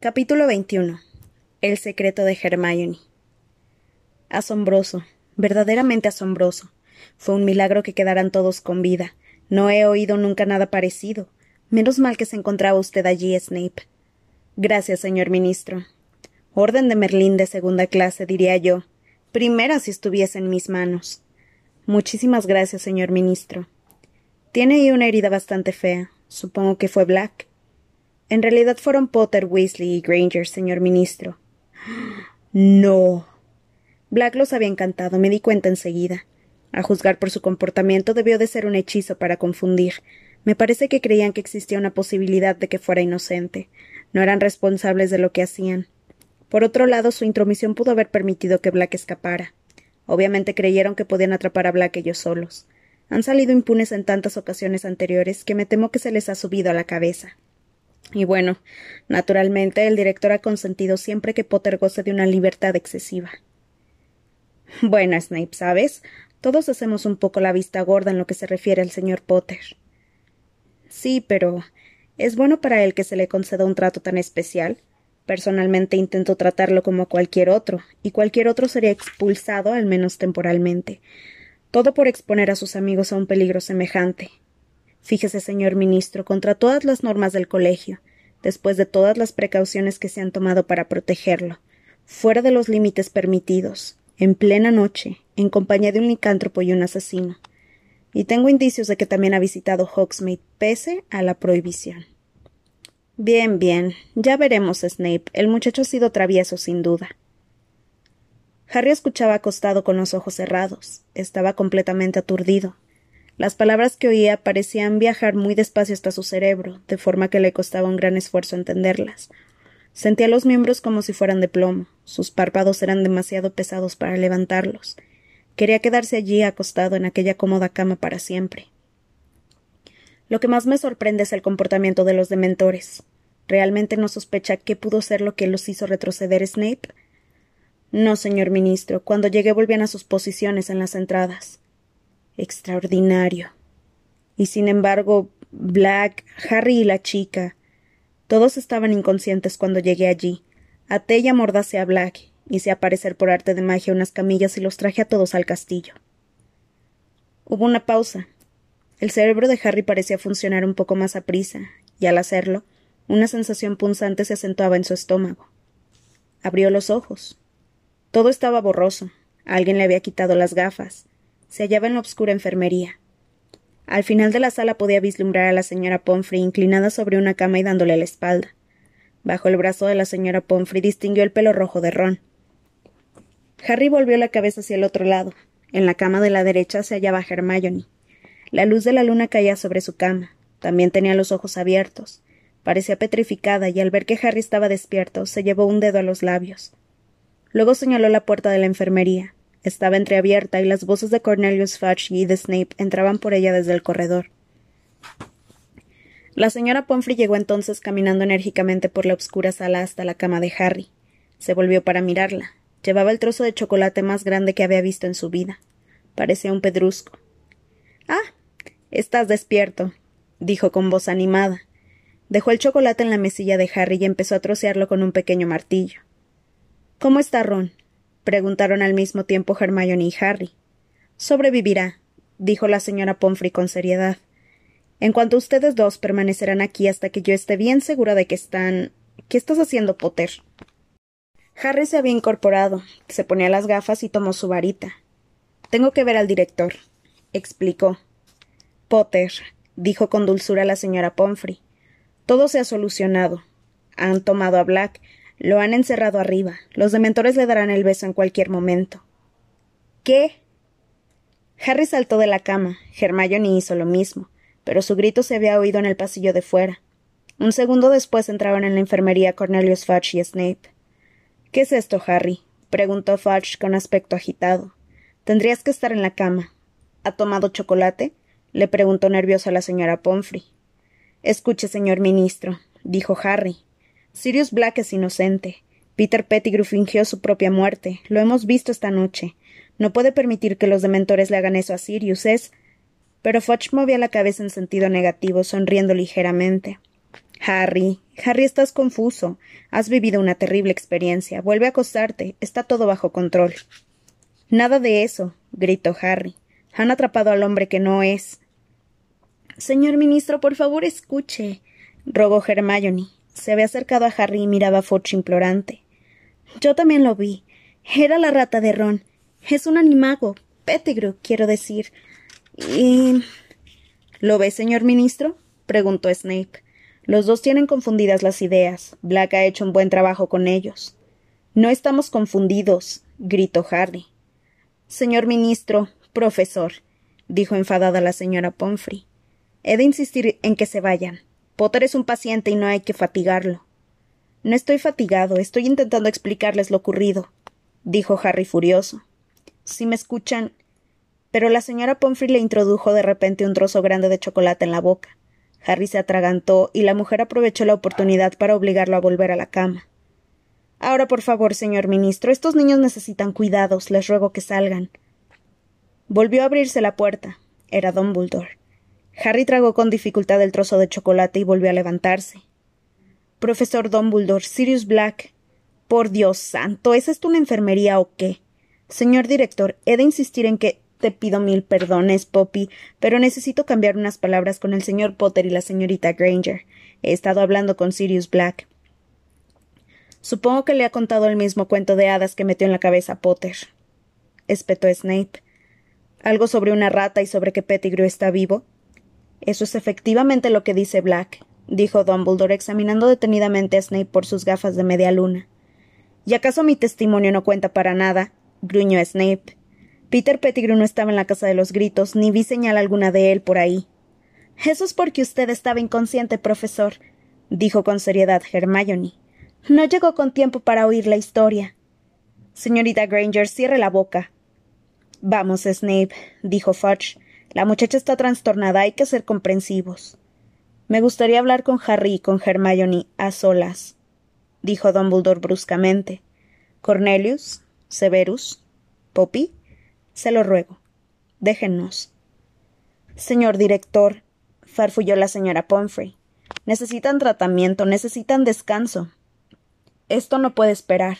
Capítulo 21. El secreto de Hermione. Asombroso, verdaderamente asombroso. Fue un milagro que quedaran todos con vida. No he oído nunca nada parecido. Menos mal que se encontraba usted allí, Snape. Gracias, señor ministro. Orden de Merlín de segunda clase, diría yo. Primera si estuviese en mis manos. Muchísimas gracias, señor ministro. Tiene ahí una herida bastante fea. Supongo que fue Black. En realidad fueron Potter, Weasley y Granger, señor ministro. No. Black los había encantado, me di cuenta enseguida. A juzgar por su comportamiento debió de ser un hechizo para confundir. Me parece que creían que existía una posibilidad de que fuera inocente. No eran responsables de lo que hacían. Por otro lado, su intromisión pudo haber permitido que Black escapara. Obviamente creyeron que podían atrapar a Black ellos solos. Han salido impunes en tantas ocasiones anteriores que me temo que se les ha subido a la cabeza. Y bueno, naturalmente el director ha consentido siempre que Potter goce de una libertad excesiva. Bueno, Snape, ¿sabes? Todos hacemos un poco la vista gorda en lo que se refiere al señor Potter. Sí, pero ¿es bueno para él que se le conceda un trato tan especial? Personalmente intento tratarlo como cualquier otro, y cualquier otro sería expulsado, al menos temporalmente. Todo por exponer a sus amigos a un peligro semejante. Fíjese, señor ministro, contra todas las normas del colegio, después de todas las precauciones que se han tomado para protegerlo, fuera de los límites permitidos, en plena noche, en compañía de un licántropo y un asesino. Y tengo indicios de que también ha visitado Hogsmeade, pese a la prohibición. Bien, bien. Ya veremos, Snape. El muchacho ha sido travieso, sin duda. Harry escuchaba acostado con los ojos cerrados. Estaba completamente aturdido. Las palabras que oía parecían viajar muy despacio hasta su cerebro, de forma que le costaba un gran esfuerzo entenderlas. Sentía los miembros como si fueran de plomo, sus párpados eran demasiado pesados para levantarlos. Quería quedarse allí acostado en aquella cómoda cama para siempre. Lo que más me sorprende es el comportamiento de los dementores. ¿Realmente no sospecha qué pudo ser lo que los hizo retroceder Snape? No, señor ministro. Cuando llegué volvían a sus posiciones en las entradas extraordinario. Y sin embargo, Black, Harry y la chica. Todos estaban inconscientes cuando llegué allí. Até y amordacé a Black, hice aparecer por arte de magia unas camillas y los traje a todos al castillo. Hubo una pausa. El cerebro de Harry parecía funcionar un poco más a prisa, y al hacerlo, una sensación punzante se acentuaba en su estómago. Abrió los ojos. Todo estaba borroso. Alguien le había quitado las gafas se hallaba en la obscura enfermería. Al final de la sala podía vislumbrar a la señora Pomfrey inclinada sobre una cama y dándole la espalda. Bajo el brazo de la señora Pomfrey distinguió el pelo rojo de Ron. Harry volvió la cabeza hacia el otro lado. En la cama de la derecha se hallaba Hermione. La luz de la luna caía sobre su cama. También tenía los ojos abiertos. Parecía petrificada y al ver que Harry estaba despierto se llevó un dedo a los labios. Luego señaló la puerta de la enfermería. Estaba entreabierta y las voces de Cornelius Fudge y de Snape entraban por ella desde el corredor. La señora Pomfrey llegó entonces caminando enérgicamente por la oscura sala hasta la cama de Harry. Se volvió para mirarla. Llevaba el trozo de chocolate más grande que había visto en su vida. Parecía un pedrusco. Ah. Estás despierto, dijo con voz animada. Dejó el chocolate en la mesilla de Harry y empezó a trocearlo con un pequeño martillo. ¿Cómo está Ron? Preguntaron al mismo tiempo Hermione y Harry. Sobrevivirá, dijo la señora Pomfrey con seriedad. En cuanto ustedes dos permanecerán aquí hasta que yo esté bien segura de que están. ¿Qué estás haciendo, Potter? Harry se había incorporado, se ponía las gafas y tomó su varita. Tengo que ver al director, explicó. Potter, dijo con dulzura la señora Pomfrey. Todo se ha solucionado. Han tomado a Black, lo han encerrado arriba. Los dementores le darán el beso en cualquier momento. ¿Qué? Harry saltó de la cama. Hermione hizo lo mismo, pero su grito se había oído en el pasillo de fuera. Un segundo después entraban en la enfermería Cornelius Fudge y Snape. ¿Qué es esto, Harry? preguntó Fudge con aspecto agitado. Tendrías que estar en la cama. ¿Ha tomado chocolate? le preguntó nerviosa la señora Pomfrey. Escuche, señor ministro, dijo Harry. Sirius Black es inocente. Peter Pettigrew fingió su propia muerte. Lo hemos visto esta noche. No puede permitir que los dementores le hagan eso a Sirius. Es. Pero Fudge movía la cabeza en sentido negativo, sonriendo ligeramente. Harry, Harry, estás confuso. Has vivido una terrible experiencia. Vuelve a acostarte. Está todo bajo control. Nada de eso, gritó Harry. Han atrapado al hombre que no es. Señor ministro, por favor, escuche, rogó Hermione. Se había acercado a Harry y miraba a Fudge implorante. Yo también lo vi. Era la rata de Ron. Es un animago. Pettigrew, quiero decir. Y. ¿Lo ve, señor ministro? preguntó Snape. Los dos tienen confundidas las ideas. Black ha hecho un buen trabajo con ellos. No estamos confundidos, gritó Harry. Señor ministro, profesor, dijo enfadada la señora Pomfrey. He de insistir en que se vayan. Potter es un paciente y no hay que fatigarlo. No estoy fatigado, estoy intentando explicarles lo ocurrido, dijo Harry furioso. Si me escuchan. Pero la señora Pomfrey le introdujo de repente un trozo grande de chocolate en la boca. Harry se atragantó y la mujer aprovechó la oportunidad para obligarlo a volver a la cama. Ahora, por favor, señor ministro, estos niños necesitan cuidados. Les ruego que salgan. Volvió a abrirse la puerta. Era Dumbledore. Harry tragó con dificultad el trozo de chocolate y volvió a levantarse. Profesor Dumbledore, Sirius Black. Por Dios santo, ¿es esto una enfermería o qué? Señor director, he de insistir en que te pido mil perdones, Poppy, pero necesito cambiar unas palabras con el señor Potter y la señorita Granger. He estado hablando con Sirius Black. Supongo que le ha contado el mismo cuento de hadas que metió en la cabeza Potter. espetó Snape. ¿Algo sobre una rata y sobre que Pettigrew está vivo? Eso es efectivamente lo que dice Black, dijo Dumbledore examinando detenidamente a Snape por sus gafas de media luna. ¿Y acaso mi testimonio no cuenta para nada? gruñó Snape. Peter Pettigrew no estaba en la casa de los gritos, ni vi señal alguna de él por ahí. Eso es porque usted estaba inconsciente, profesor, dijo con seriedad Hermione. No llegó con tiempo para oír la historia. Señorita Granger, cierre la boca. Vamos, Snape, dijo Fudge. La muchacha está trastornada, hay que ser comprensivos. Me gustaría hablar con Harry y con Hermione a solas, dijo Dumbledore bruscamente. Cornelius, Severus, Poppy, se lo ruego. Déjennos. Señor director, farfulló la señora Pomfrey. Necesitan tratamiento, necesitan descanso. Esto no puede esperar,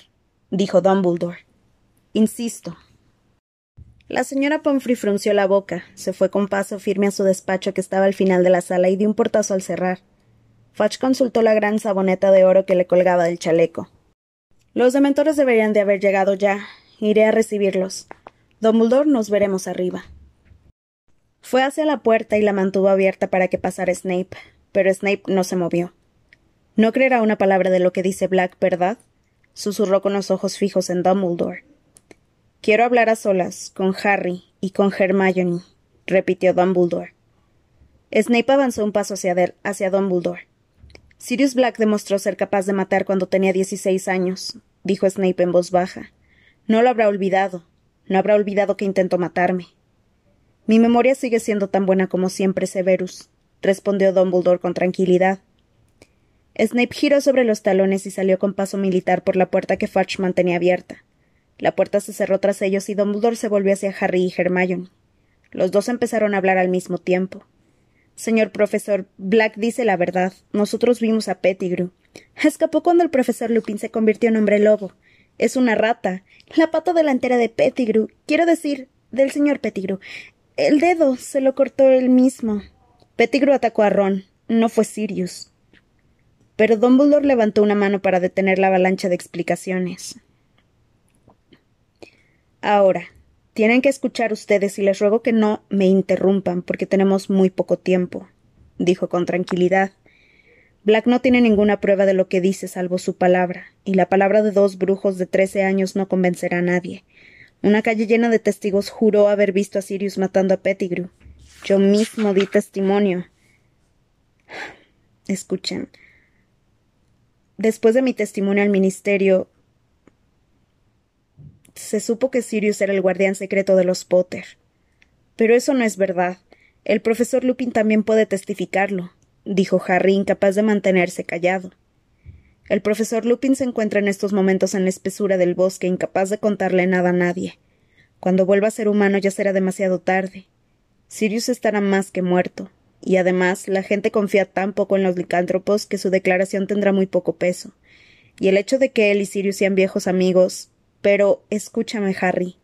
dijo Dumbledore. Insisto. La señora Pomfrey frunció la boca, se fue con paso firme a su despacho que estaba al final de la sala y dio un portazo al cerrar. Fudge consultó la gran saboneta de oro que le colgaba del chaleco. Los dementores deberían de haber llegado ya. Iré a recibirlos. Dumbledore nos veremos arriba. Fue hacia la puerta y la mantuvo abierta para que pasara Snape, pero Snape no se movió. No creerá una palabra de lo que dice Black, ¿verdad? susurró con los ojos fijos en Dumbledore. Quiero hablar a solas, con Harry y con Hermione, repitió Dumbledore. Snape avanzó un paso hacia, hacia Dumbledore. Sirius Black demostró ser capaz de matar cuando tenía dieciséis años, dijo Snape en voz baja. No lo habrá olvidado, no habrá olvidado que intentó matarme. Mi memoria sigue siendo tan buena como siempre, Severus, respondió Dumbledore con tranquilidad. Snape giró sobre los talones y salió con paso militar por la puerta que Fudge mantenía abierta. La puerta se cerró tras ellos y Dumbledore se volvió hacia Harry y Hermione. Los dos empezaron a hablar al mismo tiempo. Señor profesor, Black dice la verdad. Nosotros vimos a Pettigrew. Escapó cuando el profesor Lupin se convirtió en hombre lobo. Es una rata. La pata delantera de Pettigrew. Quiero decir, del señor Pettigrew. El dedo se lo cortó él mismo. Pettigrew atacó a Ron. No fue Sirius. Pero Dumbledore levantó una mano para detener la avalancha de explicaciones. Ahora, tienen que escuchar ustedes y les ruego que no me interrumpan porque tenemos muy poco tiempo, dijo con tranquilidad. Black no tiene ninguna prueba de lo que dice salvo su palabra, y la palabra de dos brujos de trece años no convencerá a nadie. Una calle llena de testigos juró haber visto a Sirius matando a Pettigrew. Yo mismo di testimonio. Escuchen. Después de mi testimonio al ministerio, se supo que Sirius era el guardián secreto de los Potter. Pero eso no es verdad. El profesor Lupin también puede testificarlo dijo Harry, incapaz de mantenerse callado. El profesor Lupin se encuentra en estos momentos en la espesura del bosque, incapaz de contarle nada a nadie. Cuando vuelva a ser humano ya será demasiado tarde. Sirius estará más que muerto. Y además, la gente confía tan poco en los licántropos que su declaración tendrá muy poco peso. Y el hecho de que él y Sirius sean viejos amigos. Pero escúchame, Harry.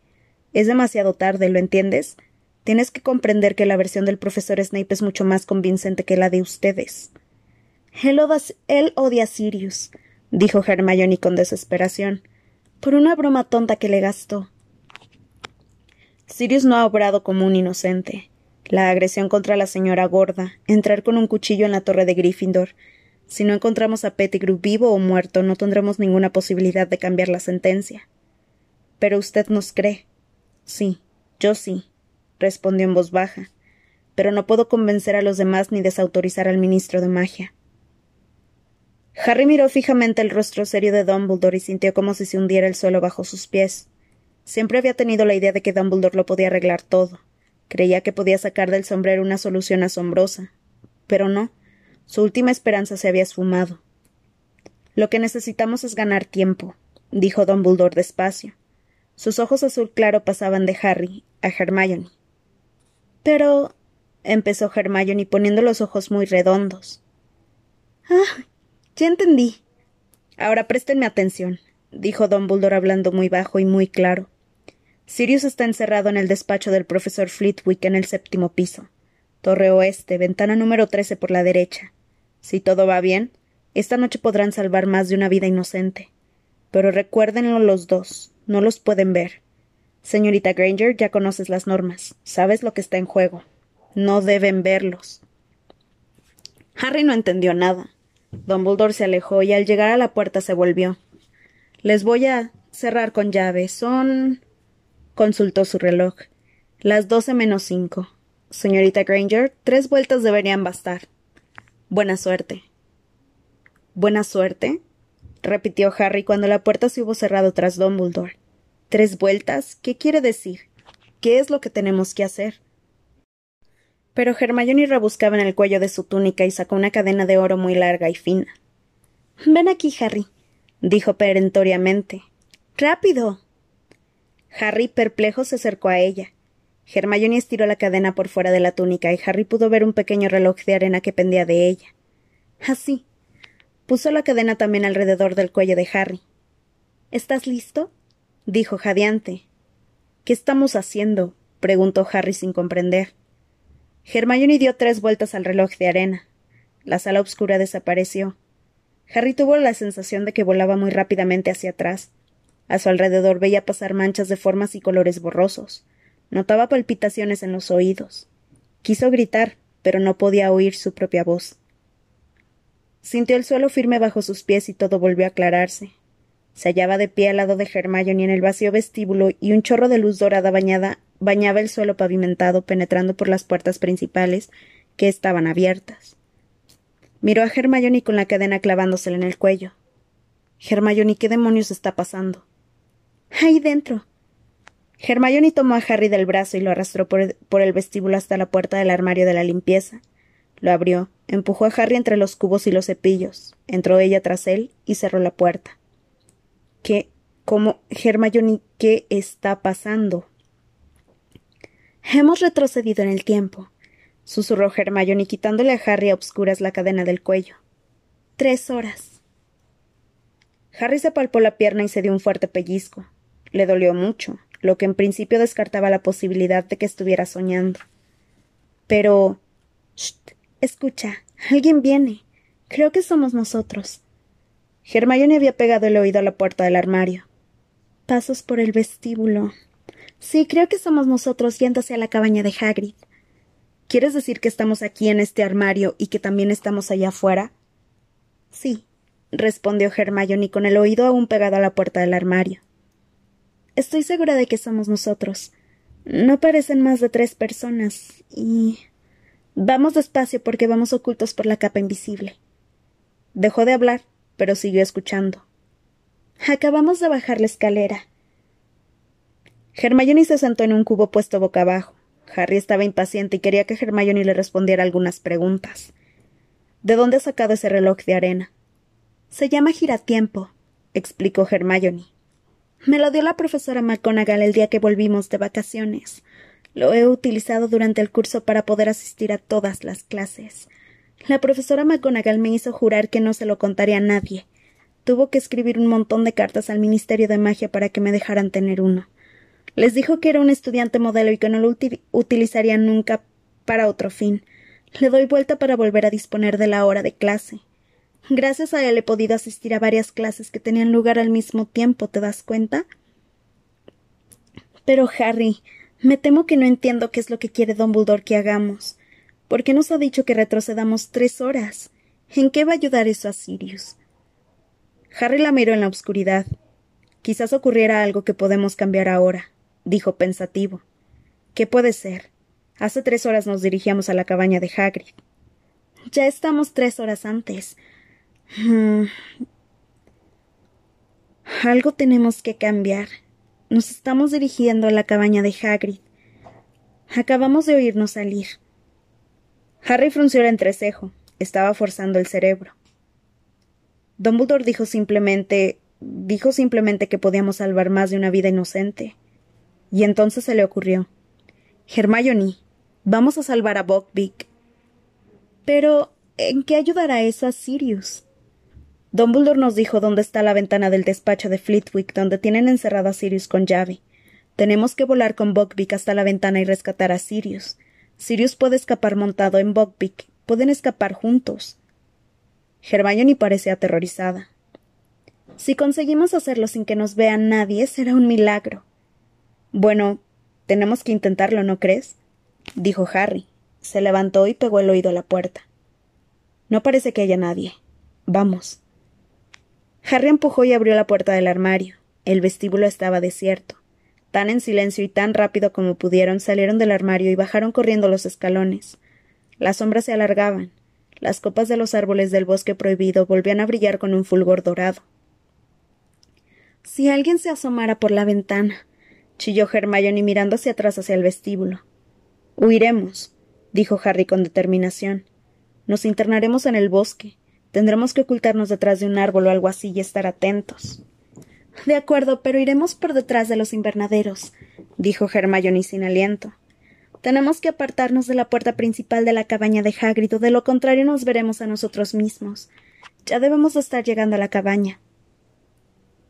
Es demasiado tarde, ¿lo entiendes? Tienes que comprender que la versión del profesor Snape es mucho más convincente que la de ustedes. Él, odia a Sirius, dijo Hermione con desesperación, por una broma tonta que le gastó. Sirius no ha obrado como un inocente. La agresión contra la señora gorda, entrar con un cuchillo en la torre de Gryffindor. Si no encontramos a Pettigrew vivo o muerto, no tendremos ninguna posibilidad de cambiar la sentencia. Pero usted nos cree. Sí, yo sí, respondió en voz baja. Pero no puedo convencer a los demás ni desautorizar al ministro de magia. Harry miró fijamente el rostro serio de Dumbledore y sintió como si se hundiera el suelo bajo sus pies. Siempre había tenido la idea de que Dumbledore lo podía arreglar todo. Creía que podía sacar del sombrero una solución asombrosa. Pero no. Su última esperanza se había esfumado. Lo que necesitamos es ganar tiempo, dijo Dumbledore despacio. Sus ojos azul claro pasaban de Harry a Hermione. Pero. empezó Hermione poniendo los ojos muy redondos. Ah, ya entendí. Ahora préstenme atención, dijo Dumbledore hablando muy bajo y muy claro. Sirius está encerrado en el despacho del profesor Flitwick en el séptimo piso. Torre oeste, ventana número trece por la derecha. Si todo va bien, esta noche podrán salvar más de una vida inocente. Pero recuérdenlo los dos, no los pueden ver. Señorita Granger, ya conoces las normas, sabes lo que está en juego. No deben verlos. Harry no entendió nada. Dumbledore se alejó y al llegar a la puerta se volvió. Les voy a cerrar con llave. Son. consultó su reloj. Las doce menos cinco. Señorita Granger, tres vueltas deberían bastar. Buena suerte. ¿Buena suerte? Repitió Harry cuando la puerta se hubo cerrado tras Dumbledore. ¿Tres vueltas? ¿Qué quiere decir? ¿Qué es lo que tenemos que hacer? Pero Hermione rebuscaba en el cuello de su túnica y sacó una cadena de oro muy larga y fina. Ven aquí, Harry, dijo perentoriamente. ¡Rápido! Harry, perplejo, se acercó a ella. Hermione estiró la cadena por fuera de la túnica y Harry pudo ver un pequeño reloj de arena que pendía de ella. Así. Puso la cadena también alrededor del cuello de Harry. ¿Estás listo? dijo jadeante. ¿Qué estamos haciendo? preguntó Harry sin comprender. Hermione dio tres vueltas al reloj de arena. La sala oscura desapareció. Harry tuvo la sensación de que volaba muy rápidamente hacia atrás. A su alrededor veía pasar manchas de formas y colores borrosos. Notaba palpitaciones en los oídos. Quiso gritar, pero no podía oír su propia voz. Sintió el suelo firme bajo sus pies y todo volvió a aclararse. Se hallaba de pie al lado de Hermione en el vacío vestíbulo y un chorro de luz dorada bañada bañaba el suelo pavimentado penetrando por las puertas principales que estaban abiertas. Miró a Hermione con la cadena clavándosela en el cuello. Hermione, ¿qué demonios está pasando? Ahí dentro. Hermione tomó a Harry del brazo y lo arrastró por, por el vestíbulo hasta la puerta del armario de la limpieza. Lo abrió, empujó a Harry entre los cubos y los cepillos, entró ella tras él y cerró la puerta. ¿Qué? ¿Cómo? Hermione, ¿qué está pasando? Hemos retrocedido en el tiempo, susurró Hermione quitándole a Harry a obscuras la cadena del cuello. Tres horas. Harry se palpó la pierna y se dio un fuerte pellizco. Le dolió mucho, lo que en principio descartaba la posibilidad de que estuviera soñando. Pero. Shh, escucha, alguien viene. Creo que somos nosotros. Hermione había pegado el oído a la puerta del armario. Pasos por el vestíbulo, Sí, creo que somos nosotros yéndose a la cabaña de Hagrid. ¿Quieres decir que estamos aquí en este armario y que también estamos allá afuera? Sí, respondió Hermione con el oído aún pegado a la puerta del armario. Estoy segura de que somos nosotros. No parecen más de tres personas y. Vamos despacio porque vamos ocultos por la capa invisible. Dejó de hablar, pero siguió escuchando. Acabamos de bajar la escalera. Hermione se sentó en un cubo puesto boca abajo. Harry estaba impaciente y quería que Hermione le respondiera algunas preguntas. ¿De dónde ha sacado ese reloj de arena? Se llama giratiempo, explicó Hermione. Me lo dio la profesora McGonagall el día que volvimos de vacaciones. Lo he utilizado durante el curso para poder asistir a todas las clases. La profesora McGonagall me hizo jurar que no se lo contaría a nadie. Tuvo que escribir un montón de cartas al Ministerio de Magia para que me dejaran tener uno. Les dijo que era un estudiante modelo y que no lo utilizaría nunca para otro fin. Le doy vuelta para volver a disponer de la hora de clase. Gracias a él he podido asistir a varias clases que tenían lugar al mismo tiempo, ¿te das cuenta? Pero, Harry, me temo que no entiendo qué es lo que quiere Dumbledore que hagamos. ¿Por qué nos ha dicho que retrocedamos tres horas? ¿En qué va a ayudar eso a Sirius? Harry la miró en la oscuridad. Quizás ocurriera algo que podemos cambiar ahora, dijo pensativo. ¿Qué puede ser? Hace tres horas nos dirigíamos a la cabaña de Hagrid. Ya estamos tres horas antes. Hmm. Algo tenemos que cambiar. Nos estamos dirigiendo a la cabaña de Hagrid. Acabamos de oírnos salir. Harry frunció el entrecejo. Estaba forzando el cerebro. Dumbledore dijo simplemente dijo simplemente que podíamos salvar más de una vida inocente. Y entonces se le ocurrió. Hermione, Vamos a salvar a Buckbeak. Pero, ¿en qué ayudará eso a Sirius? Dumbledore nos dijo dónde está la ventana del despacho de Flitwick, donde tienen encerrado a Sirius con llave. Tenemos que volar con Buckbeak hasta la ventana y rescatar a Sirius. Sirius puede escapar montado en Buckbeak. Pueden escapar juntos. Hermione parece aterrorizada. Si conseguimos hacerlo sin que nos vea nadie, será un milagro. Bueno, tenemos que intentarlo, ¿no crees? dijo Harry. Se levantó y pegó el oído a la puerta. No parece que haya nadie. Vamos. Harry empujó y abrió la puerta del armario. El vestíbulo estaba desierto. Tan en silencio y tan rápido como pudieron salieron del armario y bajaron corriendo los escalones. Las sombras se alargaban. Las copas de los árboles del bosque prohibido volvían a brillar con un fulgor dorado. Si alguien se asomara por la ventana, chilló Hermione mirando hacia atrás hacia el vestíbulo. Huiremos, dijo Harry con determinación. Nos internaremos en el bosque. Tendremos que ocultarnos detrás de un árbol o algo así y estar atentos. De acuerdo, pero iremos por detrás de los invernaderos, dijo Hermione sin aliento. Tenemos que apartarnos de la puerta principal de la cabaña de Hagrid, o de lo contrario nos veremos a nosotros mismos. Ya debemos de estar llegando a la cabaña.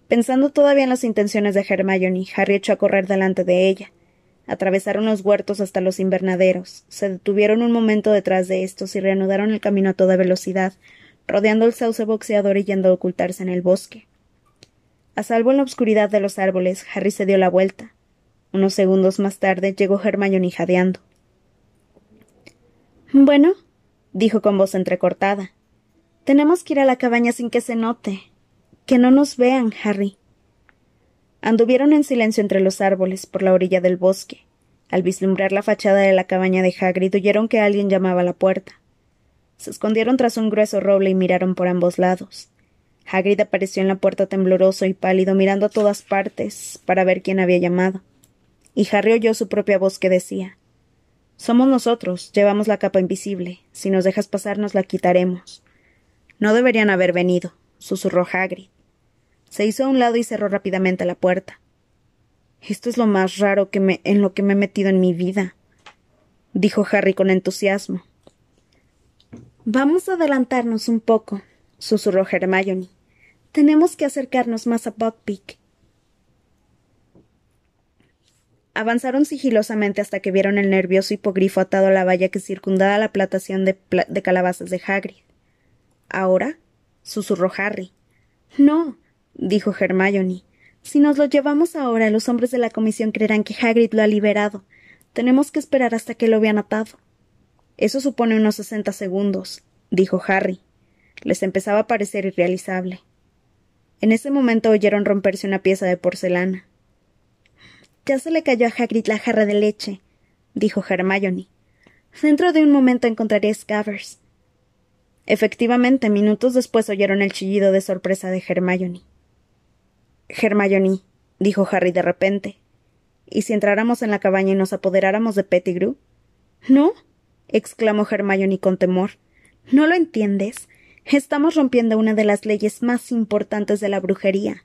Pensando todavía en las intenciones de Hermione, Harry echó a correr delante de ella. Atravesaron los huertos hasta los invernaderos, se detuvieron un momento detrás de estos y reanudaron el camino a toda velocidad, rodeando el sauce boxeador y yendo a ocultarse en el bosque. A salvo en la oscuridad de los árboles, Harry se dio la vuelta. Unos segundos más tarde llegó Hermione jadeando. Bueno, dijo con voz entrecortada. Tenemos que ir a la cabaña sin que se note. Que no nos vean, Harry. Anduvieron en silencio entre los árboles, por la orilla del bosque. Al vislumbrar la fachada de la cabaña de Hagrid oyeron que alguien llamaba a la puerta. Se escondieron tras un grueso roble y miraron por ambos lados. Hagrid apareció en la puerta tembloroso y pálido, mirando a todas partes para ver quién había llamado. Y Harry oyó su propia voz que decía Somos nosotros, llevamos la capa invisible. Si nos dejas pasar nos la quitaremos. No deberían haber venido, susurró Hagrid. Se hizo a un lado y cerró rápidamente la puerta. Esto es lo más raro que me, en lo que me he metido en mi vida, dijo Harry con entusiasmo. Vamos a adelantarnos un poco, susurró Hermione. Tenemos que acercarnos más a Buckbeak. Avanzaron sigilosamente hasta que vieron el nervioso hipogrifo atado a la valla que circundaba la plantación de, de calabazas de Hagrid. ¿Ahora? susurró Harry. No, dijo Hermione. Si nos lo llevamos ahora, los hombres de la comisión creerán que Hagrid lo ha liberado. Tenemos que esperar hasta que lo vean atado. Eso supone unos sesenta segundos, dijo Harry. Les empezaba a parecer irrealizable. En ese momento oyeron romperse una pieza de porcelana. Ya se le cayó a Hagrid la jarra de leche, dijo Hermione. Dentro de un momento encontraré Scavers. Efectivamente, minutos después oyeron el chillido de sorpresa de Hermione. Hermione, dijo Harry de repente. ¿Y si entráramos en la cabaña y nos apoderáramos de Pettigrew? No, exclamó Hermione con temor. ¿No lo entiendes? Estamos rompiendo una de las leyes más importantes de la brujería.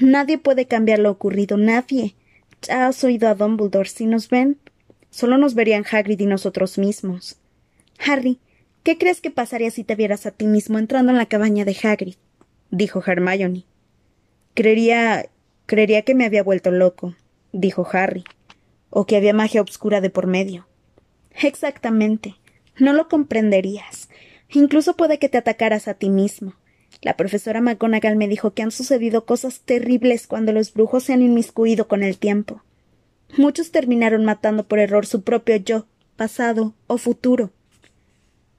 Nadie puede cambiar lo ocurrido, nadie. Ya has oído a Dumbledore. Si nos ven, Solo nos verían Hagrid y nosotros mismos. Harry, ¿qué crees que pasaría si te vieras a ti mismo entrando en la cabaña de Hagrid? dijo Hermione. Creería. creería que me había vuelto loco, dijo Harry, o que había magia obscura de por medio. Exactamente. No lo comprenderías. Incluso puede que te atacaras a ti mismo. La profesora McGonagall me dijo que han sucedido cosas terribles cuando los brujos se han inmiscuido con el tiempo. Muchos terminaron matando por error su propio yo, pasado o futuro.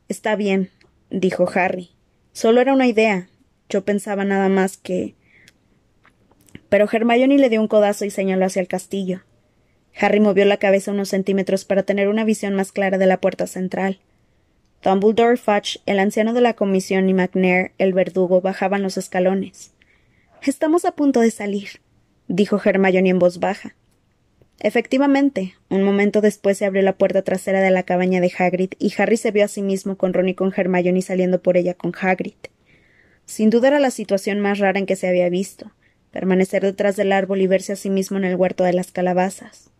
Está bien, dijo Harry. Solo era una idea. Yo pensaba nada más que. Pero Hermione le dio un codazo y señaló hacia el castillo. Harry movió la cabeza unos centímetros para tener una visión más clara de la puerta central. Dumbledore, Fudge, el anciano de la comisión y McNair, el verdugo, bajaban los escalones. Estamos a punto de salir, dijo Hermione en voz baja. Efectivamente, un momento después se abrió la puerta trasera de la cabaña de Hagrid y Harry se vio a sí mismo con Ron y con Hermione saliendo por ella con Hagrid. Sin duda era la situación más rara en que se había visto, permanecer detrás del árbol y verse a sí mismo en el huerto de las calabazas.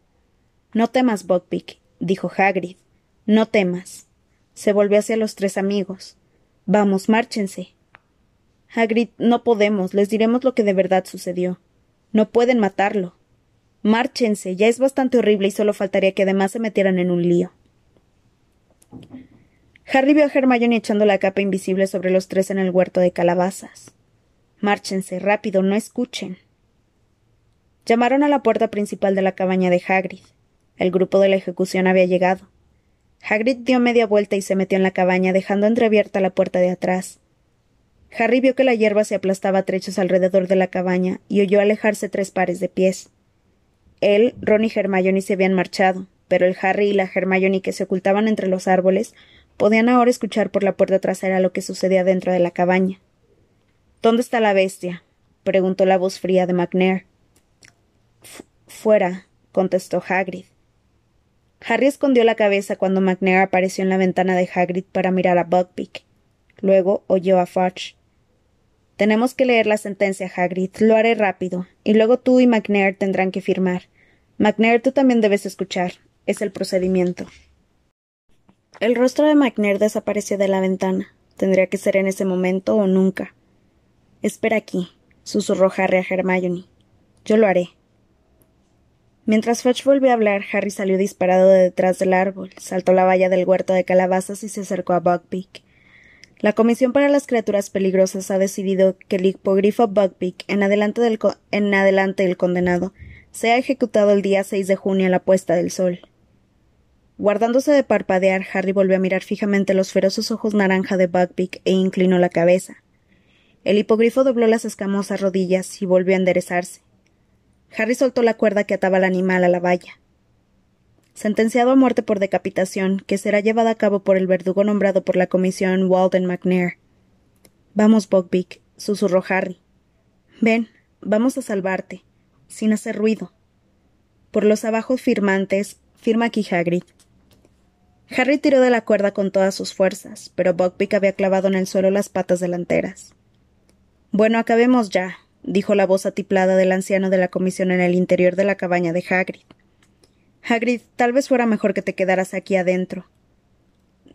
No temas, Buckbeak, dijo Hagrid. No temas. Se volvió hacia los tres amigos. Vamos, márchense. Hagrid, no podemos. Les diremos lo que de verdad sucedió. No pueden matarlo. Márchense. Ya es bastante horrible y solo faltaría que además se metieran en un lío. Harry vio a Hermione echando la capa invisible sobre los tres en el huerto de calabazas. Márchense, rápido, no escuchen. Llamaron a la puerta principal de la cabaña de Hagrid. El grupo de la ejecución había llegado. Hagrid dio media vuelta y se metió en la cabaña, dejando entreabierta la puerta de atrás. Harry vio que la hierba se aplastaba a trechos alrededor de la cabaña y oyó alejarse tres pares de pies. Él, Ron y Hermione se habían marchado, pero el Harry y la Hermione que se ocultaban entre los árboles podían ahora escuchar por la puerta trasera lo que sucedía dentro de la cabaña. ¿Dónde está la bestia? preguntó la voz fría de McNair. Fuera, contestó Hagrid. Harry escondió la cabeza cuando McNair apareció en la ventana de Hagrid para mirar a Buckbeak. Luego oyó a Fudge. Tenemos que leer la sentencia, Hagrid. Lo haré rápido. Y luego tú y McNair tendrán que firmar. McNair, tú también debes escuchar. Es el procedimiento. El rostro de McNair desapareció de la ventana. Tendría que ser en ese momento o nunca. Espera aquí, susurró Harry a Hermione. Yo lo haré. Mientras Fudge volvió a hablar, Harry salió disparado de detrás del árbol, saltó la valla del huerto de calabazas y se acercó a Buckbeak. La Comisión para las Criaturas Peligrosas ha decidido que el hipogrifo Buckbeak, en adelante, del el condenado, sea ejecutado el día 6 de junio a la puesta del sol. Guardándose de parpadear, Harry volvió a mirar fijamente los feroces ojos naranja de Buckbeak e inclinó la cabeza. El hipogrifo dobló las escamosas rodillas y volvió a enderezarse. Harry soltó la cuerda que ataba al animal a la valla. Sentenciado a muerte por decapitación, que será llevada a cabo por el verdugo nombrado por la comisión Walden McNair. Vamos, Buckbeak, susurró Harry. Ven, vamos a salvarte, sin hacer ruido. Por los abajo firmantes, firma aquí Hagrid. Harry tiró de la cuerda con todas sus fuerzas, pero Buckbeak había clavado en el suelo las patas delanteras. Bueno, acabemos ya, dijo la voz atiplada del anciano de la comisión en el interior de la cabaña de Hagrid. Hagrid, tal vez fuera mejor que te quedaras aquí adentro.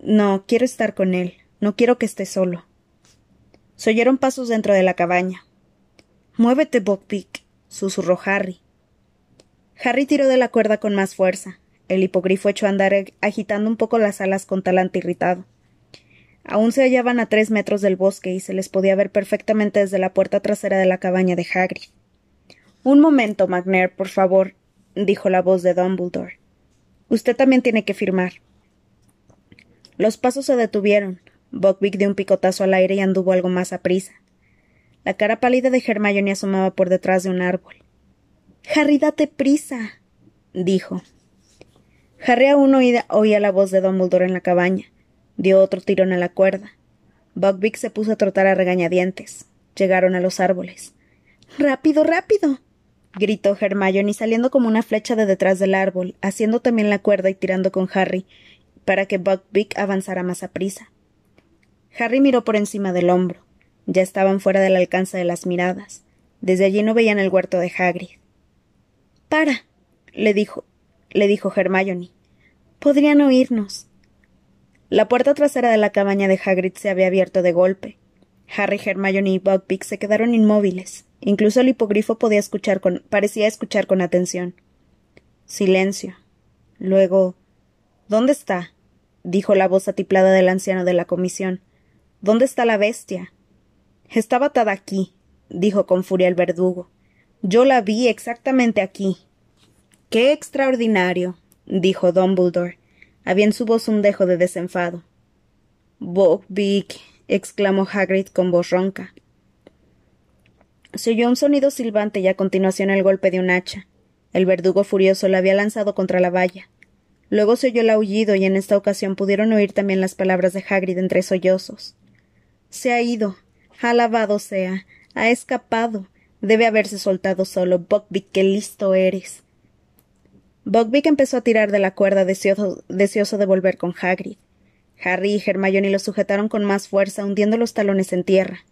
No, quiero estar con él. No quiero que esté solo. Se oyeron pasos dentro de la cabaña. Muévete, Buckbeak, susurró Harry. Harry tiró de la cuerda con más fuerza. El hipogrifo echó a andar agitando un poco las alas con talante irritado. Aún se hallaban a tres metros del bosque y se les podía ver perfectamente desde la puerta trasera de la cabaña de Hagrid. Un momento, McNair, por favor, dijo la voz de Dumbledore. Usted también tiene que firmar. Los pasos se detuvieron. Buckbeak dio un picotazo al aire y anduvo algo más a prisa. La cara pálida de Hermione asomaba por detrás de un árbol. Harry, date prisa, dijo. Harry aún oía la voz de Dumbledore en la cabaña. Dio otro tirón a la cuerda. Buckbeak se puso a trotar a regañadientes. Llegaron a los árboles. Rápido, rápido. gritó Hermione saliendo como una flecha de detrás del árbol, haciendo también la cuerda y tirando con Harry, para que Buckbeak avanzara más a prisa. Harry miró por encima del hombro. Ya estaban fuera del alcance de las miradas. Desde allí no veían el huerto de Hagrid. Para. le dijo, le dijo Hermione. Podrían oírnos. La puerta trasera de la cabaña de Hagrid se había abierto de golpe. Harry, Hermione y Buckbeak se quedaron inmóviles. Incluso el hipogrifo podía escuchar con, parecía escuchar con atención. Silencio. Luego. ¿Dónde está? dijo la voz atiplada del anciano de la comisión. ¿Dónde está la bestia? Estaba atada aquí, dijo con furia el verdugo. Yo la vi exactamente aquí. Qué extraordinario, dijo Dumbledore. Había en su voz un dejo de desenfado. Buckbeak, exclamó Hagrid con voz ronca. Se oyó un sonido silbante y a continuación el golpe de un hacha. El verdugo furioso la había lanzado contra la valla. Luego se oyó el aullido y en esta ocasión pudieron oír también las palabras de Hagrid entre sollozos. Se ha ido. Alabado sea. Ha escapado. Debe haberse soltado solo. Buckbeak, qué listo eres. Buckbeak empezó a tirar de la cuerda deseoso, de volver con Hagrid. Harry y Hermione lo sujetaron con más fuerza, hundiendo los talones en tierra.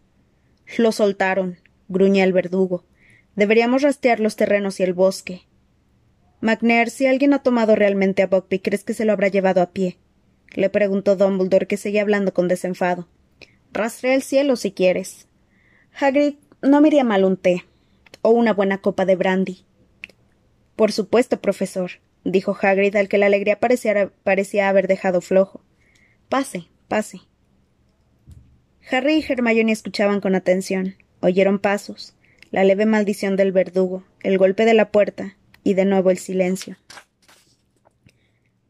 Lo soltaron, gruñía el verdugo. Deberíamos rastrear los terrenos y el bosque. McNair, si alguien ha tomado realmente a Buckbeak, ¿crees que se lo habrá llevado a pie? le preguntó Dumbledore, que seguía hablando con desenfado. Rastrea el cielo si quieres. Hagrid, no me iría mal un té. O una buena copa de brandy. Por supuesto, profesor, dijo Hagrid, al que la alegría parecía haber dejado flojo. Pase, pase. Harry y Hermione escuchaban con atención. Oyeron pasos, la leve maldición del verdugo, el golpe de la puerta, y de nuevo el silencio.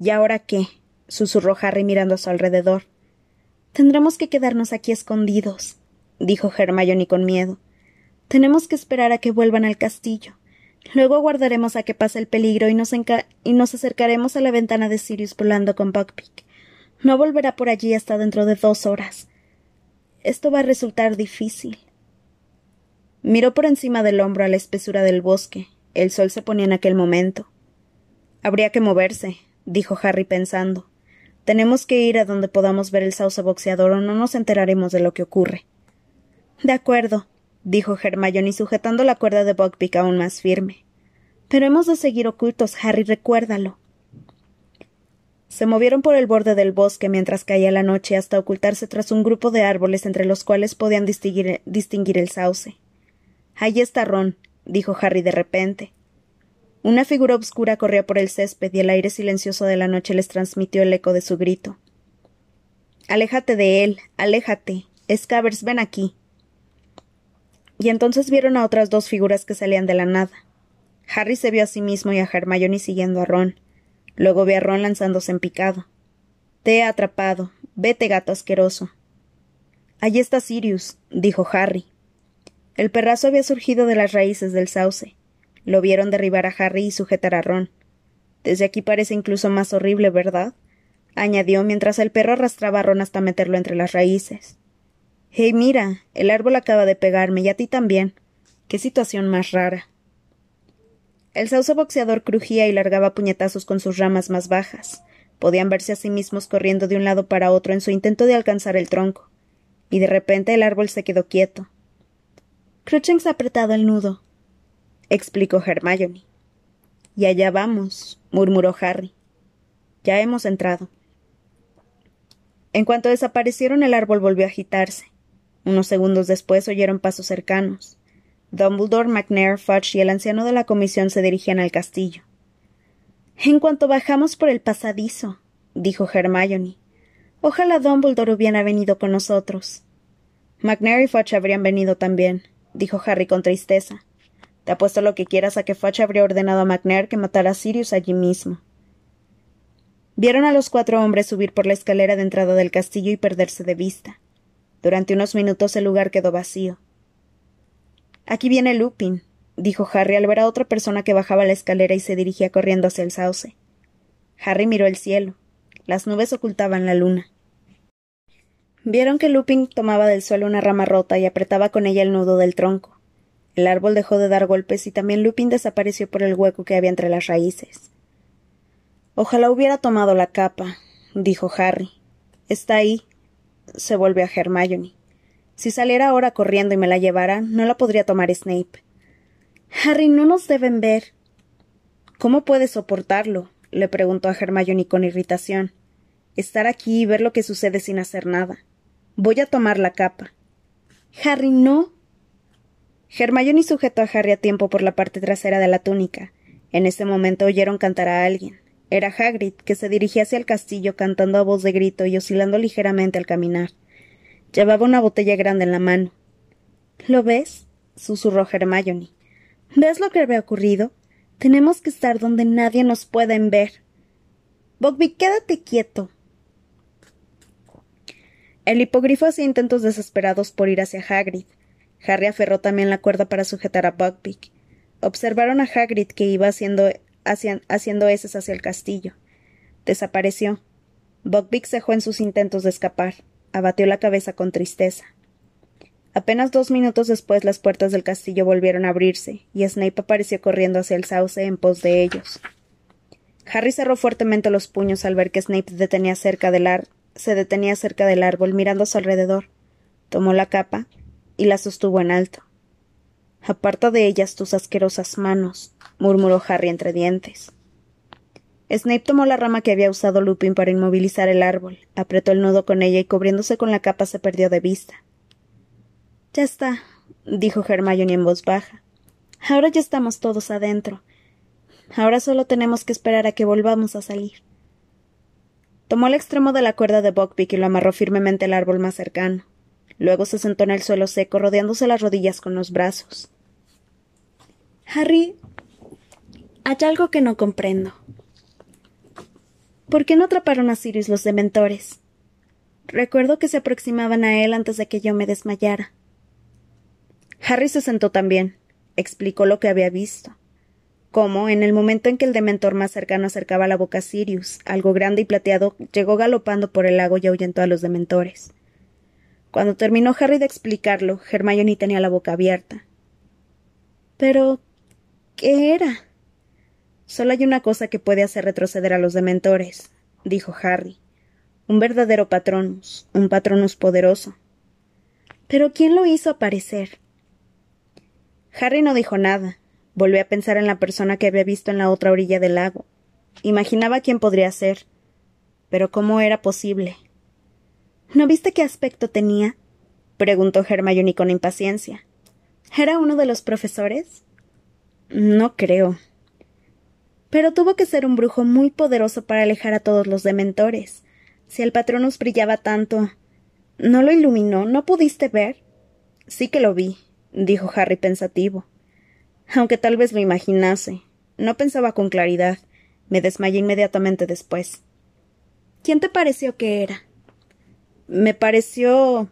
¿Y ahora qué? susurró Harry mirando a su alrededor. Tendremos que quedarnos aquí escondidos, dijo Hermione con miedo. Tenemos que esperar a que vuelvan al castillo. Luego aguardaremos a que pase el peligro y nos, y nos acercaremos a la ventana de Sirius volando con Buckbeak. No volverá por allí hasta dentro de dos horas. Esto va a resultar difícil. Miró por encima del hombro a la espesura del bosque. El sol se ponía en aquel momento. Habría que moverse, dijo Harry pensando. Tenemos que ir a donde podamos ver el sauce boxeador o no nos enteraremos de lo que ocurre. De acuerdo, dijo Hermione sujetando la cuerda de Buckbeak aún más firme. Pero hemos de seguir ocultos, Harry, recuérdalo. Se movieron por el borde del bosque mientras caía la noche hasta ocultarse tras un grupo de árboles entre los cuales podían distinguir, el sauce. Ahí está Ron, dijo Harry de repente. Una figura obscura corría por el césped y el aire silencioso de la noche les transmitió el eco de su grito. Aléjate de él, aléjate. Scavers, ven aquí. Y entonces vieron a otras dos figuras que salían de la nada. Harry se vio a sí mismo y a Hermione siguiendo a Ron. Luego vio a Ron lanzándose en picado. Te he atrapado. Vete, gato asqueroso. Allí está Sirius, dijo Harry. El perrazo había surgido de las raíces del sauce. Lo vieron derribar a Harry y sujetar a Ron. Desde aquí parece incluso más horrible, ¿verdad? añadió mientras el perro arrastraba a Ron hasta meterlo entre las raíces. Hey, mira, el árbol acaba de pegarme y a ti también. Qué situación más rara. El sauce boxeador crujía y largaba puñetazos con sus ramas más bajas. Podían verse a sí mismos corriendo de un lado para otro en su intento de alcanzar el tronco. Y de repente el árbol se quedó quieto. Crutchings ha apretado el nudo, explicó Hermione. Y allá vamos, murmuró Harry. Ya hemos entrado. En cuanto desaparecieron, el árbol volvió a agitarse. Unos segundos después oyeron pasos cercanos. Dumbledore, McNair, Fudge y el anciano de la comisión se dirigían al castillo. En cuanto bajamos por el pasadizo, dijo Hermione. Ojalá Dumbledore hubiera venido con nosotros. McNair y Fudge habrían venido también, dijo Harry con tristeza. Te apuesto lo que quieras a que Fudge habría ordenado a McNair que matara a Sirius allí mismo. Vieron a los cuatro hombres subir por la escalera de entrada del castillo y perderse de vista. Durante unos minutos el lugar quedó vacío. Aquí viene Lupin, dijo Harry al ver a otra persona que bajaba la escalera y se dirigía corriendo hacia el sauce. Harry miró el cielo. Las nubes ocultaban la luna. Vieron que Lupin tomaba del suelo una rama rota y apretaba con ella el nudo del tronco. El árbol dejó de dar golpes y también Lupin desapareció por el hueco que había entre las raíces. Ojalá hubiera tomado la capa, dijo Harry. Está ahí. Se volvió a Hermione. Si saliera ahora corriendo y me la llevara, no la podría tomar Snape. Harry, no nos deben ver. ¿Cómo puedes soportarlo? le preguntó a Hermione con irritación. Estar aquí y ver lo que sucede sin hacer nada. Voy a tomar la capa. Harry, no. Hermione sujetó a Harry a tiempo por la parte trasera de la túnica. En ese momento oyeron cantar a alguien. Era Hagrid, que se dirigía hacia el castillo cantando a voz de grito y oscilando ligeramente al caminar. Llevaba una botella grande en la mano. ¿Lo ves? susurró Hermione. ¿Ves lo que había ocurrido? Tenemos que estar donde nadie nos pueda ver. Bogby, quédate quieto. El hipogrifo hacía intentos desesperados por ir hacia Hagrid. Harry aferró también la cuerda para sujetar a Buckbeak. Observaron a Hagrid que iba haciendo, haciendo heces hacia el castillo. Desapareció. Buckbeak cejó en sus intentos de escapar. Abatió la cabeza con tristeza. Apenas dos minutos después las puertas del castillo volvieron a abrirse, y Snape apareció corriendo hacia el sauce en pos de ellos. Harry cerró fuertemente los puños al ver que Snape detenía cerca del se detenía cerca del árbol mirando a su alrededor. Tomó la capa y la sostuvo en alto. Aparta de ellas tus asquerosas manos, murmuró Harry entre dientes. Snape tomó la rama que había usado Lupin para inmovilizar el árbol, apretó el nudo con ella y cubriéndose con la capa se perdió de vista. Ya está, dijo Hermione en voz baja. Ahora ya estamos todos adentro. Ahora solo tenemos que esperar a que volvamos a salir. Tomó el extremo de la cuerda de Buckbeak y lo amarró firmemente al árbol más cercano. Luego se sentó en el suelo seco, rodeándose las rodillas con los brazos. Harry, hay algo que no comprendo. ¿Por qué no atraparon a Sirius los dementores? Recuerdo que se aproximaban a él antes de que yo me desmayara. Harry se sentó también. Explicó lo que había visto. Cómo, en el momento en que el dementor más cercano acercaba la boca a Sirius, algo grande y plateado llegó galopando por el lago y ahuyentó a los dementores. Cuando terminó Harry de explicarlo, Hermione tenía la boca abierta. Pero. ¿qué era? Solo hay una cosa que puede hacer retroceder a los dementores, dijo Harry. Un verdadero patronus, un patronus poderoso. Pero ¿quién lo hizo aparecer? Harry no dijo nada. Volvió a pensar en la persona que había visto en la otra orilla del lago. Imaginaba quién podría ser. Pero ¿cómo era posible? ¿No viste qué aspecto tenía? preguntó Hermione con impaciencia. ¿Era uno de los profesores? No creo. Pero tuvo que ser un brujo muy poderoso para alejar a todos los dementores. Si el patronus brillaba tanto. ¿No lo iluminó? ¿No pudiste ver? Sí que lo vi, dijo Harry pensativo. Aunque tal vez lo imaginase. No pensaba con claridad. Me desmayé inmediatamente después. ¿Quién te pareció que era? Me pareció.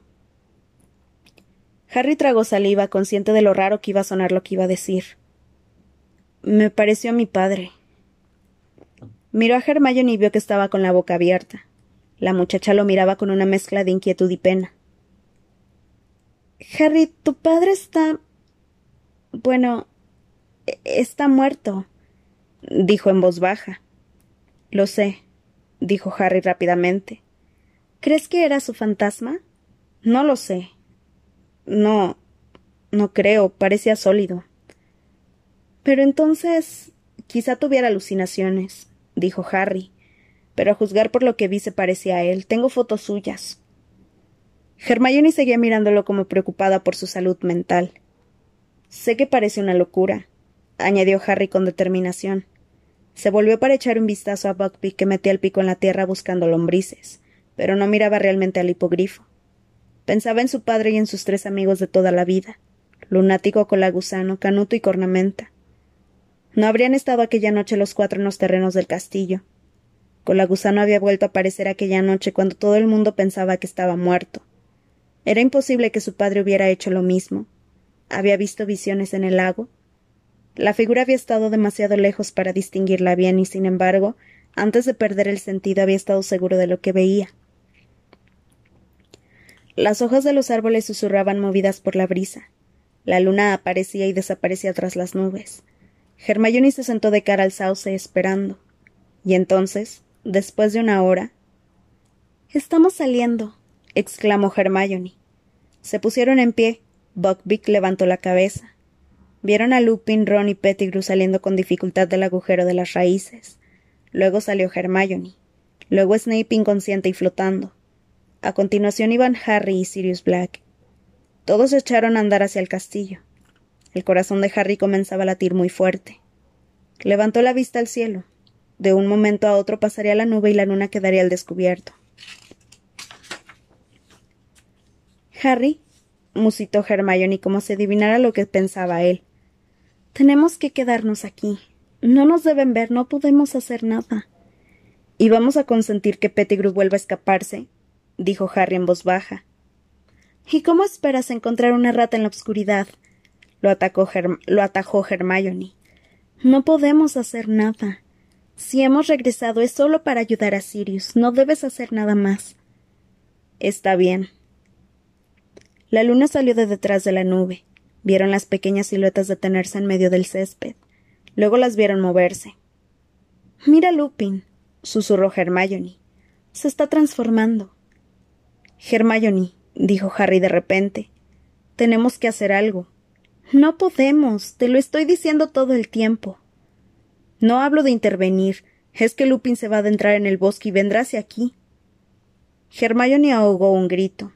Harry tragó saliva, consciente de lo raro que iba a sonar lo que iba a decir. Me pareció a mi padre. Miró a Hermione y vio que estaba con la boca abierta. La muchacha lo miraba con una mezcla de inquietud y pena. Harry, tu padre está. Bueno. está muerto, dijo en voz baja. Lo sé, dijo Harry rápidamente. ¿Crees que era su fantasma? No lo sé. No. no creo. parecía sólido. Pero entonces. quizá tuviera alucinaciones, dijo Harry. Pero a juzgar por lo que vi se parecía a él. Tengo fotos suyas. Hermione seguía mirándolo como preocupada por su salud mental. Sé que parece una locura, añadió Harry con determinación. Se volvió para echar un vistazo a Buckbeak que metía el pico en la tierra buscando lombrices, pero no miraba realmente al hipogrifo. Pensaba en su padre y en sus tres amigos de toda la vida, lunático, colagusano, canuto y cornamenta. No habrían estado aquella noche los cuatro en los terrenos del castillo. Colagusano había vuelto a aparecer aquella noche cuando todo el mundo pensaba que estaba muerto. Era imposible que su padre hubiera hecho lo mismo. Había visto visiones en el lago. La figura había estado demasiado lejos para distinguirla bien y, sin embargo, antes de perder el sentido había estado seguro de lo que veía. Las hojas de los árboles susurraban movidas por la brisa. La luna aparecía y desaparecía tras las nubes. Hermione se sentó de cara al sauce esperando. Y entonces, después de una hora. Estamos saliendo, exclamó Hermione. Se pusieron en pie. Buckbeak levantó la cabeza. Vieron a Lupin, Ron y Pettigrew saliendo con dificultad del agujero de las raíces. luego salió Hermione, luego Snape inconsciente y flotando. A continuación iban Harry y Sirius Black. Todos echaron a andar hacia el castillo. El corazón de Harry comenzaba a latir muy fuerte. Levantó la vista al cielo. De un momento a otro pasaría la nube y la luna quedaría al descubierto. Harry, musitó Hermione como si adivinara lo que pensaba él. Tenemos que quedarnos aquí. No nos deben ver, no podemos hacer nada. ¿Y vamos a consentir que Pettigrew vuelva a escaparse? dijo Harry en voz baja. ¿Y cómo esperas encontrar una rata en la oscuridad? Lo, atacó lo atajó Hermione. No podemos hacer nada. Si hemos regresado es solo para ayudar a Sirius. No debes hacer nada más. Está bien. La luna salió de detrás de la nube. Vieron las pequeñas siluetas detenerse en medio del césped. Luego las vieron moverse. Mira Lupin, susurró Hermione. Se está transformando. Hermione, dijo Harry de repente. Tenemos que hacer algo. No podemos. Te lo estoy diciendo todo el tiempo. No hablo de intervenir. Es que Lupin se va a adentrar en el bosque y vendrá hacia aquí. Hermione ahogó un grito.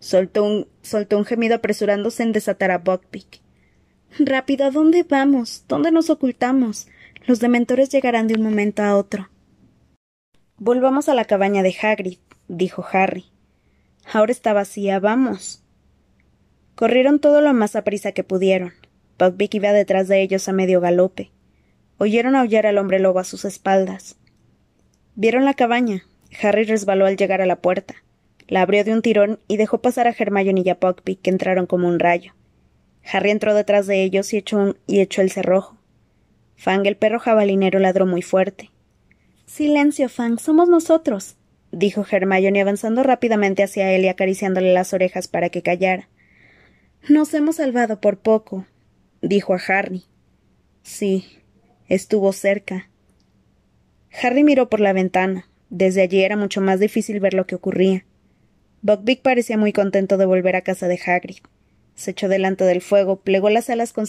Soltó un, soltó un gemido apresurándose en desatar a Buckbeak. Rápido, ¿a dónde vamos? ¿Dónde nos ocultamos? Los dementores llegarán de un momento a otro. Volvamos a la cabaña de Hagrid, dijo Harry. Ahora está vacía, vamos. Corrieron todo lo más a prisa que pudieron. Buckbeak iba detrás de ellos a medio galope. Oyeron aullar al hombre lobo a sus espaldas. Vieron la cabaña. Harry resbaló al llegar a la puerta. La abrió de un tirón y dejó pasar a Hermione y a Buckbeak, que entraron como un rayo. Harry entró detrás de ellos y echó, y echó el cerrojo. Fang, el perro jabalinero, ladró muy fuerte. Silencio, Fang, somos nosotros, dijo Hermione avanzando rápidamente hacia él y acariciándole las orejas para que callara. Nos hemos salvado por poco, dijo a Harry. Sí, estuvo cerca. Harry miró por la ventana. Desde allí era mucho más difícil ver lo que ocurría. Buckbeak parecía muy contento de volver a casa de Hagrid. Se echó delante del fuego, plegó las alas con,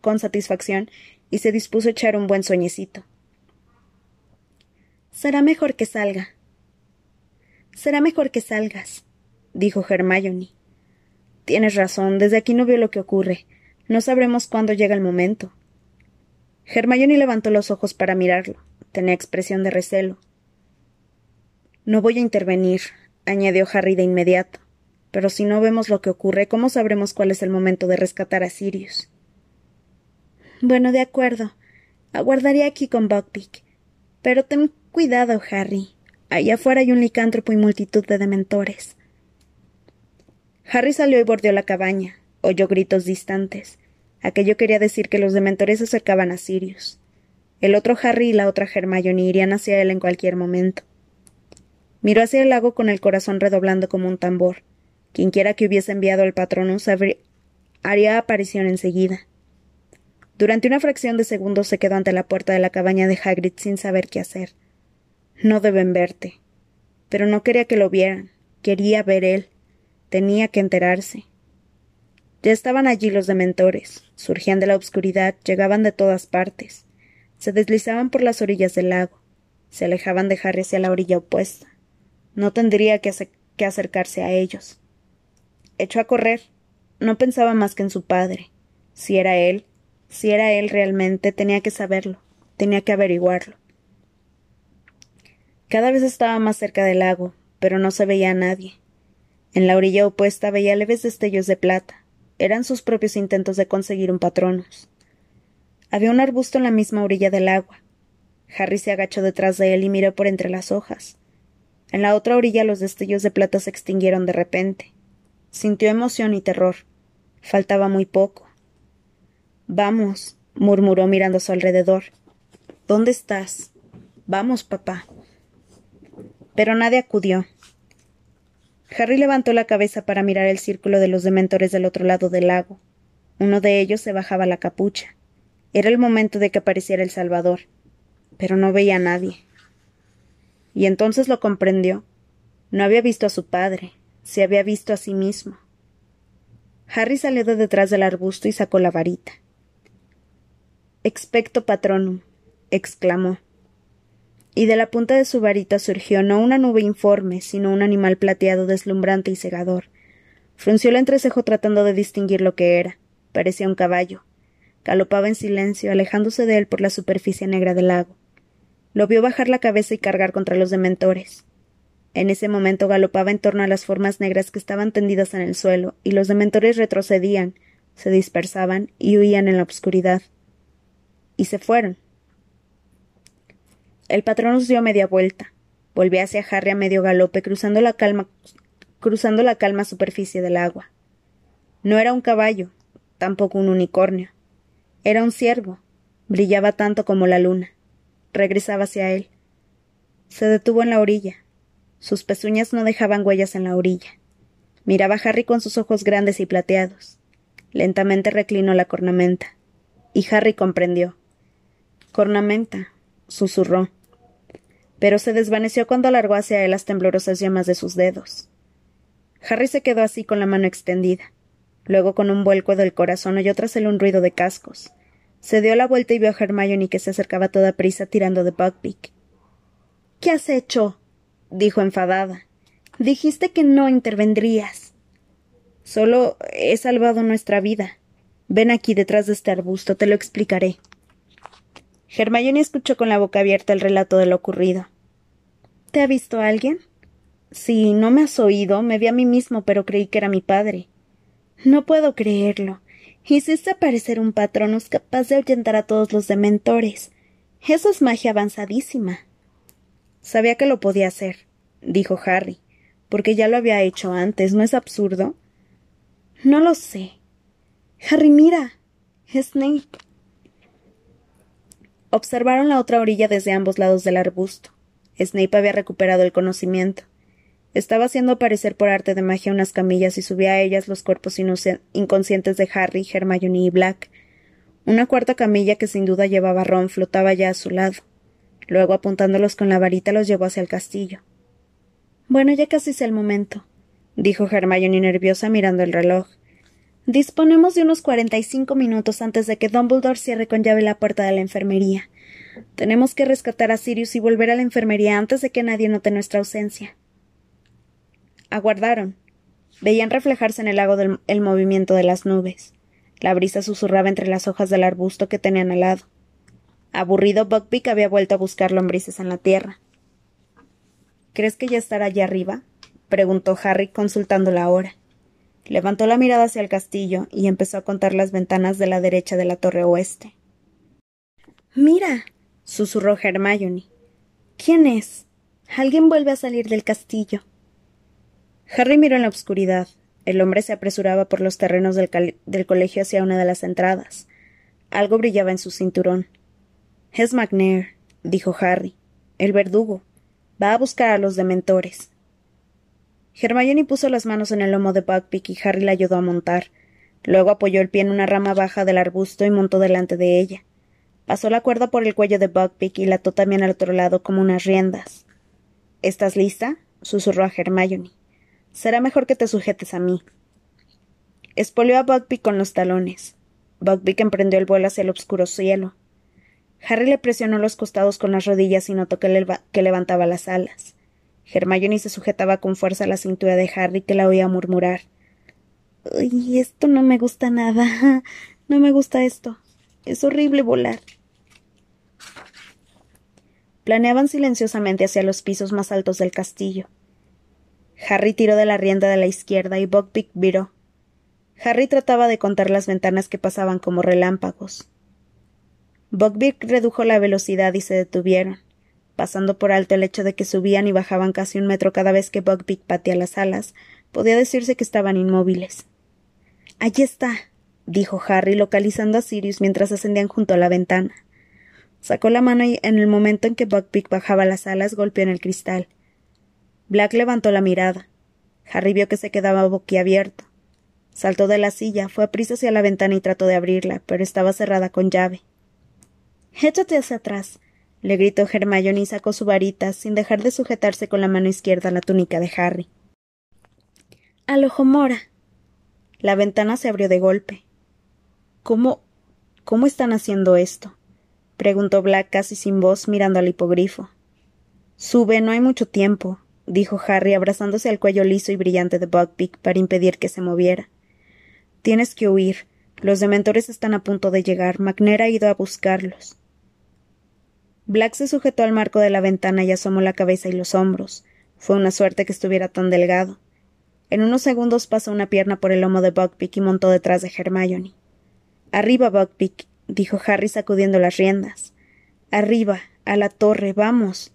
con satisfacción y se dispuso a echar un buen sueñecito. Será mejor que salga. Será mejor que salgas, dijo Hermione. Tienes razón, desde aquí no veo lo que ocurre. No sabremos cuándo llega el momento. Hermione levantó los ojos para mirarlo. Tenía expresión de recelo. No voy a intervenir, añadió Harry de inmediato. Pero si no vemos lo que ocurre, ¿cómo sabremos cuál es el momento de rescatar a Sirius? Bueno, de acuerdo. Aguardaré aquí con Buckbeak. Pero ten cuidado, Harry. Allá afuera hay un licántropo y multitud de dementores. Harry salió y bordeó la cabaña. Oyó gritos distantes. Aquello quería decir que los dementores se acercaban a Sirius. El otro Harry y la otra Hermione irían hacia él en cualquier momento. Miró hacia el lago con el corazón redoblando como un tambor. Quienquiera que hubiese enviado al patrono haría aparición enseguida. Durante una fracción de segundo se quedó ante la puerta de la cabaña de Hagrid sin saber qué hacer. No deben verte. Pero no quería que lo vieran. Quería ver él. Tenía que enterarse. Ya estaban allí los dementores. Surgían de la oscuridad, llegaban de todas partes. Se deslizaban por las orillas del lago. Se alejaban de Harry hacia la orilla opuesta. No tendría que, que acercarse a ellos. Echó a correr. No pensaba más que en su padre. Si era él, si era él realmente, tenía que saberlo, tenía que averiguarlo. Cada vez estaba más cerca del lago, pero no se veía a nadie. En la orilla opuesta veía leves destellos de plata. Eran sus propios intentos de conseguir un patronus. Había un arbusto en la misma orilla del agua. Harry se agachó detrás de él y miró por entre las hojas. En la otra orilla los destellos de plata se extinguieron de repente. Sintió emoción y terror. Faltaba muy poco. Vamos, murmuró mirando a su alrededor. ¿Dónde estás? Vamos, papá. Pero nadie acudió. Harry levantó la cabeza para mirar el círculo de los dementores del otro lado del lago. Uno de ellos se bajaba la capucha. Era el momento de que apareciera el Salvador. Pero no veía a nadie. Y entonces lo comprendió. No había visto a su padre, se había visto a sí mismo. Harry salió de detrás del arbusto y sacó la varita. Expecto patronum, exclamó. Y de la punta de su varita surgió no una nube informe, sino un animal plateado deslumbrante y cegador. Frunció el entrecejo tratando de distinguir lo que era. Parecía un caballo. Galopaba en silencio, alejándose de él por la superficie negra del lago. Lo vio bajar la cabeza y cargar contra los dementores. En ese momento galopaba en torno a las formas negras que estaban tendidas en el suelo, y los dementores retrocedían, se dispersaban y huían en la oscuridad. Y se fueron. El patrón nos dio media vuelta. Volvió hacia Harry a medio galope, cruzando la calma, cruzando la calma superficie del agua. No era un caballo, tampoco un unicornio. Era un ciervo. Brillaba tanto como la luna. Regresaba hacia él. Se detuvo en la orilla. Sus pezuñas no dejaban huellas en la orilla. Miraba a Harry con sus ojos grandes y plateados. Lentamente reclinó la cornamenta. Y Harry comprendió. Cornamenta, susurró. Pero se desvaneció cuando alargó hacia él las temblorosas llamas de sus dedos. Harry se quedó así con la mano extendida. Luego, con un vuelco del corazón, oyó tras él un ruido de cascos. Se dio la vuelta y vio a Hermione que se acercaba toda prisa tirando de Buckbeak. ¿Qué has hecho? dijo enfadada. Dijiste que no intervendrías. Solo he salvado nuestra vida. Ven aquí detrás de este arbusto, te lo explicaré. Hermione escuchó con la boca abierta el relato de lo ocurrido. ¿Te ha visto alguien? Sí, no me has oído, me vi a mí mismo, pero creí que era mi padre. No puedo creerlo. Hiciste aparecer un patronus capaz de ahuyentar a todos los dementores. Eso es magia avanzadísima. Sabía que lo podía hacer, dijo Harry, porque ya lo había hecho antes, ¿no es absurdo? No lo sé. Harry, mira. Snape. Observaron la otra orilla desde ambos lados del arbusto. Snape había recuperado el conocimiento. Estaba haciendo aparecer por arte de magia unas camillas y subía a ellas los cuerpos inconscientes de Harry, Hermione y Black. Una cuarta camilla que sin duda llevaba Ron flotaba ya a su lado. Luego, apuntándolos con la varita, los llevó hacia el castillo. Bueno, ya casi es el momento, dijo Hermione nerviosa mirando el reloj. Disponemos de unos cuarenta y cinco minutos antes de que Dumbledore cierre con llave la puerta de la enfermería. Tenemos que rescatar a Sirius y volver a la enfermería antes de que nadie note nuestra ausencia. Aguardaron. Veían reflejarse en el lago el movimiento de las nubes. La brisa susurraba entre las hojas del arbusto que tenían al lado. Aburrido, Buckbeak había vuelto a buscar lombrices en la tierra. ¿Crees que ya estará allá arriba? preguntó Harry, consultando la hora. Levantó la mirada hacia el castillo y empezó a contar las ventanas de la derecha de la torre oeste. Mira, susurró Hermione. ¿Quién es? Alguien vuelve a salir del castillo. Harry miró en la oscuridad. El hombre se apresuraba por los terrenos del, colegio hacia una de las entradas. Algo brillaba en su cinturón. Es McNair, dijo Harry. El verdugo. Va a buscar a los dementores. Hermione puso las manos en el lomo de Buckbeak y Harry la ayudó a montar. Luego apoyó el pie en una rama baja del arbusto y montó delante de ella. Pasó la cuerda por el cuello de Buckbeak y la ató también al otro lado como unas riendas. ¿Estás lista? susurró a Hermione. Será mejor que te sujetes a mí. Espolió a Buckbeak con los talones. Buckbeak emprendió el vuelo hacia el oscuro cielo. Harry le presionó los costados con las rodillas y notó que, que levantaba las alas. Hermione se sujetaba con fuerza a la cintura de Harry que la oía murmurar. Uy, esto no me gusta nada. No me gusta esto. Es horrible volar. Planeaban silenciosamente hacia los pisos más altos del castillo. Harry tiró de la rienda de la izquierda y Buckbeak viró. Harry trataba de contar las ventanas que pasaban como relámpagos. Buckbeak redujo la velocidad y se detuvieron, pasando por alto el hecho de que subían y bajaban casi un metro cada vez que Buckbeak patía las alas. Podía decirse que estaban inmóviles. Allí está, dijo Harry, localizando a Sirius mientras ascendían junto a la ventana. Sacó la mano y en el momento en que Buckbeak bajaba las alas golpeó en el cristal. Black levantó la mirada. Harry vio que se quedaba boquiabierto. Saltó de la silla, fue a prisa hacia la ventana y trató de abrirla, pero estaba cerrada con llave. Échate hacia atrás, le gritó Hermione y sacó su varita, sin dejar de sujetarse con la mano izquierda la túnica de Harry. Al ojo mora. La ventana se abrió de golpe. ¿Cómo. cómo están haciendo esto? Preguntó Black casi sin voz, mirando al hipogrifo. Sube, no hay mucho tiempo, dijo Harry, abrazándose al cuello liso y brillante de Buckbeak para impedir que se moviera. Tienes que huir. Los dementores están a punto de llegar. McNair ha ido a buscarlos. Black se sujetó al marco de la ventana y asomó la cabeza y los hombros. Fue una suerte que estuviera tan delgado. En unos segundos pasó una pierna por el lomo de Buckbeak y montó detrás de Hermione. Arriba, Buckbeak, dijo Harry sacudiendo las riendas. Arriba, a la torre, vamos.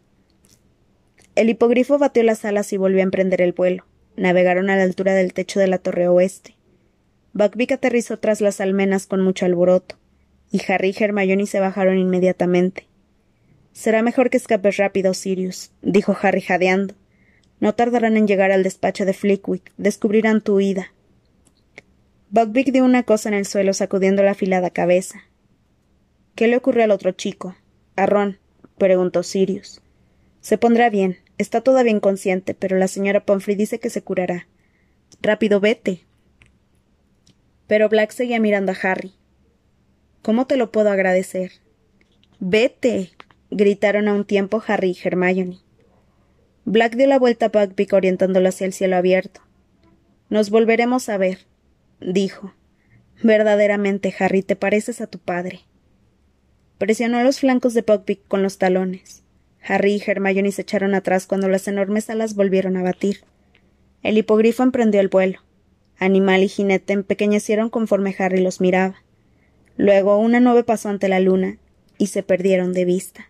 El hipogrifo batió las alas y volvió a emprender el vuelo. Navegaron a la altura del techo de la torre oeste. Buckbeak aterrizó tras las almenas con mucho alboroto, y Harry y Hermione se bajaron inmediatamente. Será mejor que escapes rápido, Sirius, dijo Harry jadeando. No tardarán en llegar al despacho de Flickwick. Descubrirán tu huida. Buckbeak dio una cosa en el suelo sacudiendo la afilada cabeza. ¿Qué le ocurre al otro chico? A Ron, preguntó Sirius. Se pondrá bien. Está todavía inconsciente, pero la señora Pomfrey dice que se curará. Rápido, vete. Pero Black seguía mirando a Harry. ¿Cómo te lo puedo agradecer? Vete. gritaron a un tiempo Harry y Hermione. Black dio la vuelta a Buckbeak orientándolo hacia el cielo abierto. Nos volveremos a ver, dijo. Verdaderamente, Harry, te pareces a tu padre. Presionó los flancos de Buckbeak con los talones. Harry y Hermione se echaron atrás cuando las enormes alas volvieron a batir. El hipogrifo emprendió el vuelo. Animal y jinete empequeñecieron conforme Harry los miraba. Luego una nube pasó ante la luna y se perdieron de vista.